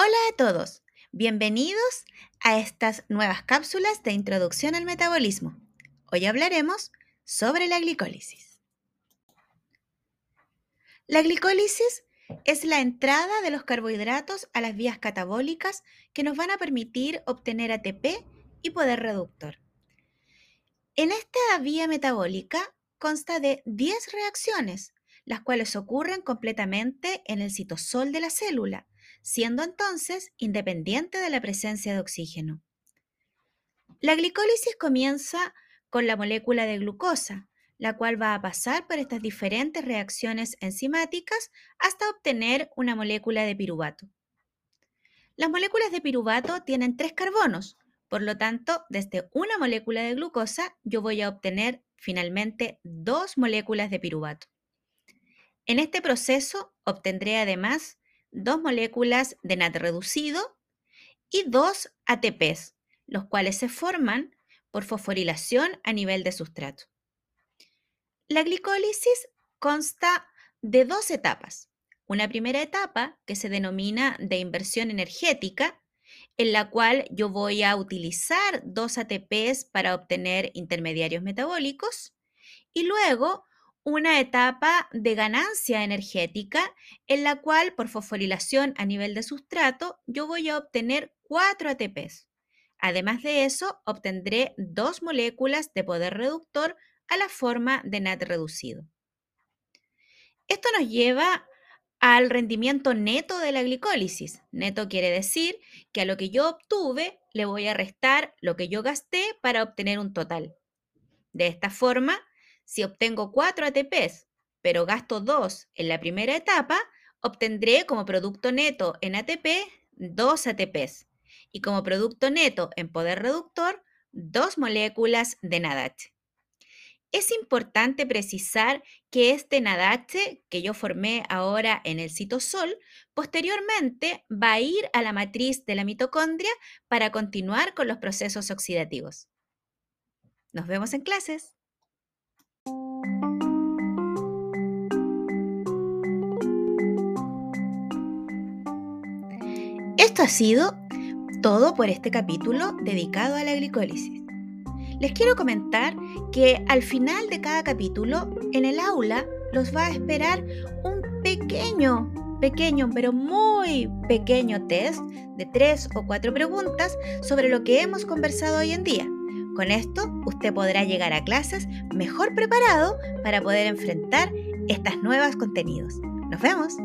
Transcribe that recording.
Hola a todos, bienvenidos a estas nuevas cápsulas de introducción al metabolismo. Hoy hablaremos sobre la glicólisis. La glicólisis es la entrada de los carbohidratos a las vías catabólicas que nos van a permitir obtener ATP y poder reductor. En esta vía metabólica consta de 10 reacciones, las cuales ocurren completamente en el citosol de la célula siendo entonces independiente de la presencia de oxígeno. La glicólisis comienza con la molécula de glucosa, la cual va a pasar por estas diferentes reacciones enzimáticas hasta obtener una molécula de piruvato. Las moléculas de piruvato tienen tres carbonos, por lo tanto, desde una molécula de glucosa yo voy a obtener finalmente dos moléculas de piruvato. En este proceso obtendré además dos moléculas de NAT reducido y dos ATPs, los cuales se forman por fosforilación a nivel de sustrato. La glicólisis consta de dos etapas. Una primera etapa que se denomina de inversión energética, en la cual yo voy a utilizar dos ATPs para obtener intermediarios metabólicos y luego una etapa de ganancia energética en la cual por fosforilación a nivel de sustrato yo voy a obtener 4 ATPs. Además de eso, obtendré dos moléculas de poder reductor a la forma de NAT reducido. Esto nos lleva al rendimiento neto de la glicólisis. Neto quiere decir que a lo que yo obtuve le voy a restar lo que yo gasté para obtener un total. De esta forma, si obtengo 4 ATPs, pero gasto 2 en la primera etapa, obtendré como producto neto en ATP 2 ATPs y como producto neto en poder reductor 2 moléculas de NADH. Es importante precisar que este NADH que yo formé ahora en el citosol, posteriormente va a ir a la matriz de la mitocondria para continuar con los procesos oxidativos. Nos vemos en clases. Esto ha sido todo por este capítulo dedicado a la glicólisis. Les quiero comentar que al final de cada capítulo, en el aula, los va a esperar un pequeño, pequeño, pero muy pequeño test de tres o cuatro preguntas sobre lo que hemos conversado hoy en día. Con esto, usted podrá llegar a clases mejor preparado para poder enfrentar estas nuevas contenidos. Nos vemos.